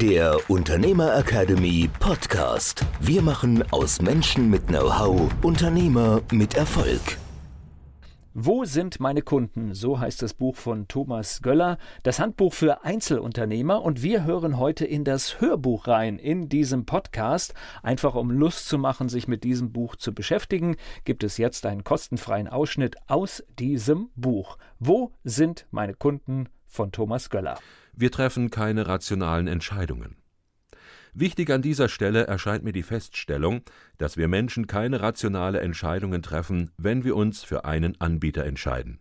der Unternehmer Academy Podcast. Wir machen aus Menschen mit Know-how Unternehmer mit Erfolg. Wo sind meine Kunden? So heißt das Buch von Thomas Göller, das Handbuch für Einzelunternehmer. Und wir hören heute in das Hörbuch rein, in diesem Podcast. Einfach um Lust zu machen, sich mit diesem Buch zu beschäftigen, gibt es jetzt einen kostenfreien Ausschnitt aus diesem Buch. Wo sind meine Kunden? von Thomas Göller. Wir treffen keine rationalen Entscheidungen. Wichtig an dieser Stelle erscheint mir die Feststellung, dass wir Menschen keine rationale Entscheidungen treffen, wenn wir uns für einen Anbieter entscheiden.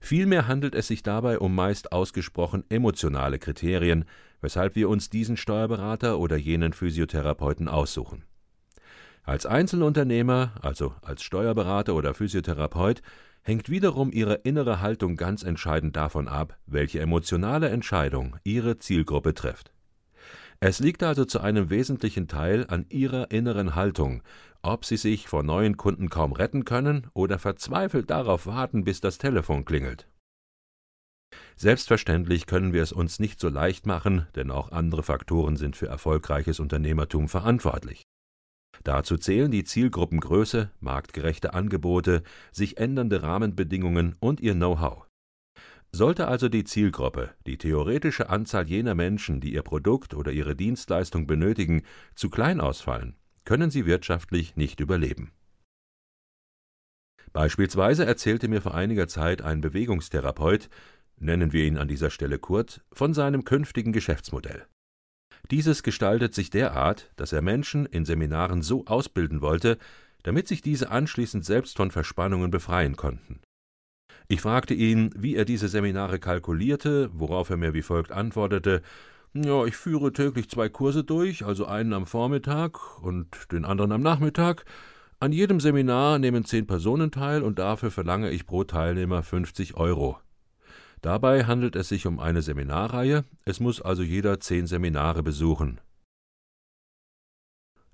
Vielmehr handelt es sich dabei um meist ausgesprochen emotionale Kriterien, weshalb wir uns diesen Steuerberater oder jenen Physiotherapeuten aussuchen. Als Einzelunternehmer, also als Steuerberater oder Physiotherapeut, hängt wiederum ihre innere Haltung ganz entscheidend davon ab, welche emotionale Entscheidung ihre Zielgruppe trifft. Es liegt also zu einem wesentlichen Teil an ihrer inneren Haltung, ob sie sich vor neuen Kunden kaum retten können oder verzweifelt darauf warten, bis das Telefon klingelt. Selbstverständlich können wir es uns nicht so leicht machen, denn auch andere Faktoren sind für erfolgreiches Unternehmertum verantwortlich. Dazu zählen die Zielgruppengröße, marktgerechte Angebote, sich ändernde Rahmenbedingungen und ihr Know-how. Sollte also die Zielgruppe, die theoretische Anzahl jener Menschen, die ihr Produkt oder ihre Dienstleistung benötigen, zu klein ausfallen, können sie wirtschaftlich nicht überleben. Beispielsweise erzählte mir vor einiger Zeit ein Bewegungstherapeut, nennen wir ihn an dieser Stelle Kurt, von seinem künftigen Geschäftsmodell. Dieses gestaltet sich derart, dass er Menschen in Seminaren so ausbilden wollte, damit sich diese anschließend selbst von Verspannungen befreien konnten. Ich fragte ihn, wie er diese Seminare kalkulierte, worauf er mir wie folgt antwortete Ja, ich führe täglich zwei Kurse durch, also einen am Vormittag und den anderen am Nachmittag. An jedem Seminar nehmen zehn Personen teil und dafür verlange ich pro Teilnehmer 50 Euro. Dabei handelt es sich um eine Seminarreihe, es muss also jeder zehn Seminare besuchen.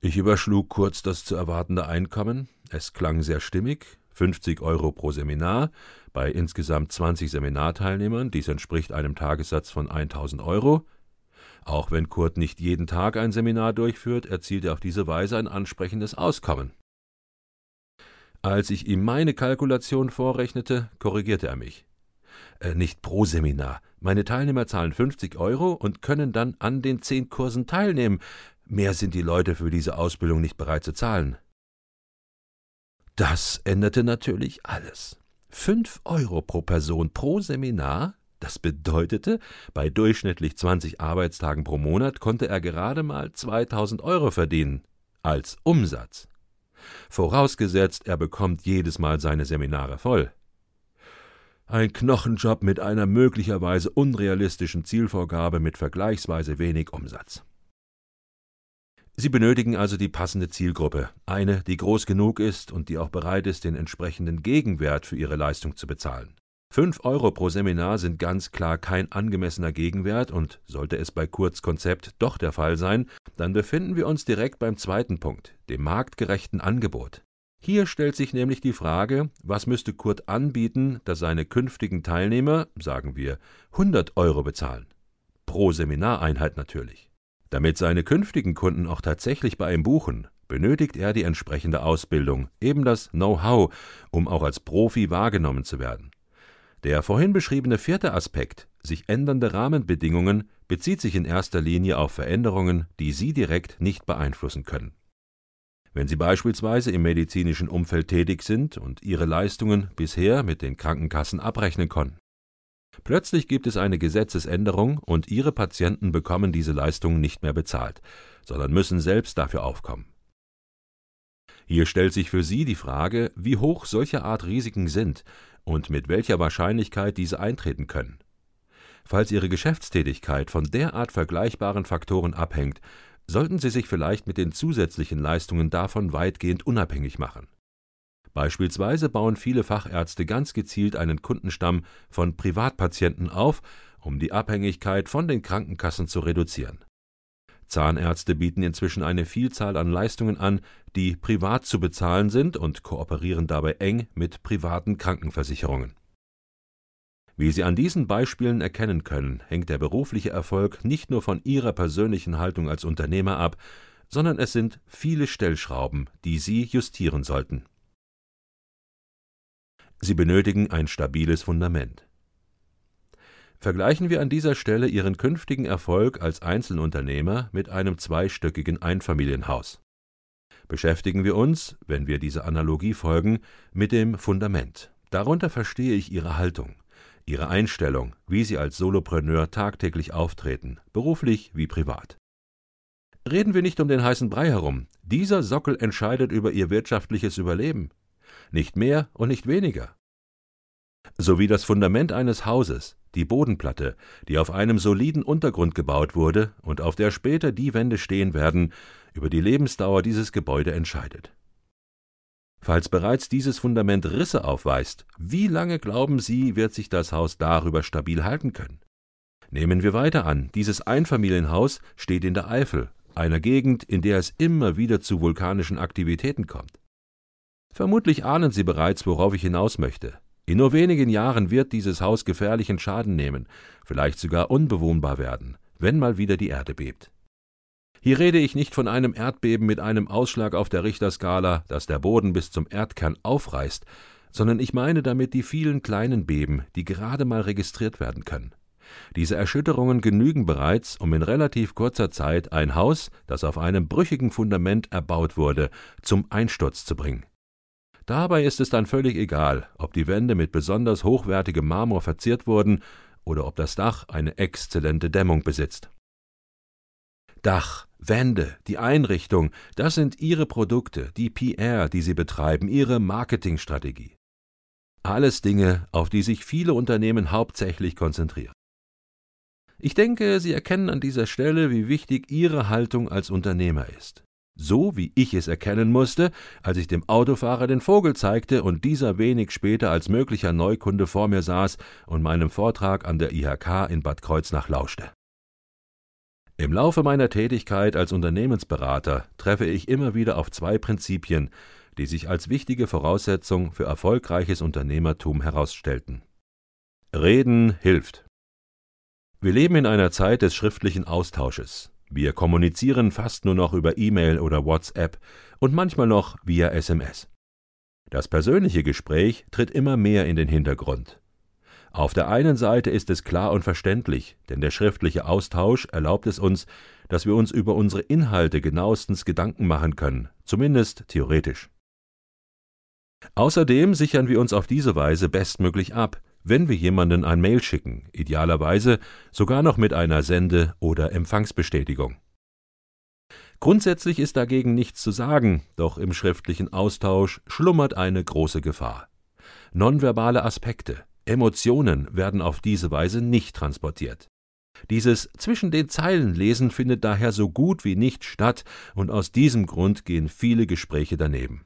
Ich überschlug kurz das zu erwartende Einkommen, es klang sehr stimmig, 50 Euro pro Seminar, bei insgesamt 20 Seminarteilnehmern, dies entspricht einem Tagessatz von 1000 Euro. Auch wenn Kurt nicht jeden Tag ein Seminar durchführt, erzielt er auf diese Weise ein ansprechendes Auskommen. Als ich ihm meine Kalkulation vorrechnete, korrigierte er mich äh, nicht pro Seminar. Meine Teilnehmer zahlen 50 Euro und können dann an den zehn Kursen teilnehmen. Mehr sind die Leute für diese Ausbildung nicht bereit zu zahlen. Das änderte natürlich alles. Fünf Euro pro Person pro Seminar, das bedeutete, bei durchschnittlich 20 Arbeitstagen pro Monat konnte er gerade mal 2000 Euro verdienen. Als Umsatz. Vorausgesetzt, er bekommt jedes Mal seine Seminare voll. Ein Knochenjob mit einer möglicherweise unrealistischen Zielvorgabe mit vergleichsweise wenig Umsatz. Sie benötigen also die passende Zielgruppe, eine, die groß genug ist und die auch bereit ist, den entsprechenden Gegenwert für ihre Leistung zu bezahlen. Fünf Euro pro Seminar sind ganz klar kein angemessener Gegenwert und sollte es bei Kurz Konzept doch der Fall sein, dann befinden wir uns direkt beim zweiten Punkt, dem marktgerechten Angebot. Hier stellt sich nämlich die Frage, was müsste Kurt anbieten, dass seine künftigen Teilnehmer, sagen wir, 100 Euro bezahlen. Pro Seminareinheit natürlich. Damit seine künftigen Kunden auch tatsächlich bei ihm buchen, benötigt er die entsprechende Ausbildung, eben das Know-how, um auch als Profi wahrgenommen zu werden. Der vorhin beschriebene vierte Aspekt, sich ändernde Rahmenbedingungen, bezieht sich in erster Linie auf Veränderungen, die Sie direkt nicht beeinflussen können. Wenn Sie beispielsweise im medizinischen Umfeld tätig sind und Ihre Leistungen bisher mit den Krankenkassen abrechnen konnten. Plötzlich gibt es eine Gesetzesänderung und Ihre Patienten bekommen diese Leistungen nicht mehr bezahlt, sondern müssen selbst dafür aufkommen. Hier stellt sich für Sie die Frage, wie hoch solche Art Risiken sind und mit welcher Wahrscheinlichkeit diese eintreten können. Falls Ihre Geschäftstätigkeit von derart vergleichbaren Faktoren abhängt, sollten Sie sich vielleicht mit den zusätzlichen Leistungen davon weitgehend unabhängig machen. Beispielsweise bauen viele Fachärzte ganz gezielt einen Kundenstamm von Privatpatienten auf, um die Abhängigkeit von den Krankenkassen zu reduzieren. Zahnärzte bieten inzwischen eine Vielzahl an Leistungen an, die privat zu bezahlen sind und kooperieren dabei eng mit privaten Krankenversicherungen. Wie Sie an diesen Beispielen erkennen können, hängt der berufliche Erfolg nicht nur von Ihrer persönlichen Haltung als Unternehmer ab, sondern es sind viele Stellschrauben, die Sie justieren sollten. Sie benötigen ein stabiles Fundament. Vergleichen wir an dieser Stelle Ihren künftigen Erfolg als Einzelunternehmer mit einem zweistöckigen Einfamilienhaus. Beschäftigen wir uns, wenn wir dieser Analogie folgen, mit dem Fundament. Darunter verstehe ich Ihre Haltung, Ihre Einstellung, wie Sie als Solopreneur tagtäglich auftreten, beruflich wie privat. Reden wir nicht um den heißen Brei herum. Dieser Sockel entscheidet über Ihr wirtschaftliches Überleben. Nicht mehr und nicht weniger. So wie das Fundament eines Hauses, die Bodenplatte, die auf einem soliden Untergrund gebaut wurde und auf der später die Wände stehen werden, über die Lebensdauer dieses Gebäude entscheidet. Falls bereits dieses Fundament Risse aufweist, wie lange glauben Sie, wird sich das Haus darüber stabil halten können? Nehmen wir weiter an, dieses Einfamilienhaus steht in der Eifel, einer Gegend, in der es immer wieder zu vulkanischen Aktivitäten kommt. Vermutlich ahnen Sie bereits, worauf ich hinaus möchte. In nur wenigen Jahren wird dieses Haus gefährlichen Schaden nehmen, vielleicht sogar unbewohnbar werden, wenn mal wieder die Erde bebt. Hier rede ich nicht von einem Erdbeben mit einem Ausschlag auf der Richterskala, das der Boden bis zum Erdkern aufreißt, sondern ich meine damit die vielen kleinen Beben, die gerade mal registriert werden können. Diese Erschütterungen genügen bereits, um in relativ kurzer Zeit ein Haus, das auf einem brüchigen Fundament erbaut wurde, zum Einsturz zu bringen. Dabei ist es dann völlig egal, ob die Wände mit besonders hochwertigem Marmor verziert wurden oder ob das Dach eine exzellente Dämmung besitzt. Dach, Wände, die Einrichtung, das sind Ihre Produkte, die PR, die Sie betreiben, Ihre Marketingstrategie. Alles Dinge, auf die sich viele Unternehmen hauptsächlich konzentrieren. Ich denke, Sie erkennen an dieser Stelle, wie wichtig Ihre Haltung als Unternehmer ist. So wie ich es erkennen musste, als ich dem Autofahrer den Vogel zeigte und dieser wenig später als möglicher Neukunde vor mir saß und meinem Vortrag an der IHK in Bad Kreuznach lauschte. Im Laufe meiner Tätigkeit als Unternehmensberater treffe ich immer wieder auf zwei Prinzipien, die sich als wichtige Voraussetzung für erfolgreiches Unternehmertum herausstellten. Reden hilft. Wir leben in einer Zeit des schriftlichen Austausches. Wir kommunizieren fast nur noch über E-Mail oder WhatsApp und manchmal noch via SMS. Das persönliche Gespräch tritt immer mehr in den Hintergrund. Auf der einen Seite ist es klar und verständlich, denn der schriftliche Austausch erlaubt es uns, dass wir uns über unsere Inhalte genauestens Gedanken machen können, zumindest theoretisch. Außerdem sichern wir uns auf diese Weise bestmöglich ab, wenn wir jemanden ein Mail schicken, idealerweise sogar noch mit einer Sende- oder Empfangsbestätigung. Grundsätzlich ist dagegen nichts zu sagen, doch im schriftlichen Austausch schlummert eine große Gefahr. Nonverbale Aspekte, Emotionen werden auf diese Weise nicht transportiert. Dieses zwischen den Zeilen lesen findet daher so gut wie nicht statt, und aus diesem Grund gehen viele Gespräche daneben.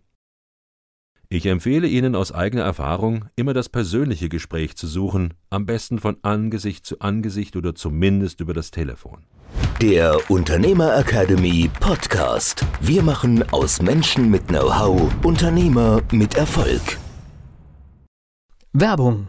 Ich empfehle Ihnen aus eigener Erfahrung, immer das persönliche Gespräch zu suchen, am besten von Angesicht zu Angesicht oder zumindest über das Telefon. Der Unternehmer Academy Podcast. Wir machen aus Menschen mit Know-how Unternehmer mit Erfolg. Werbung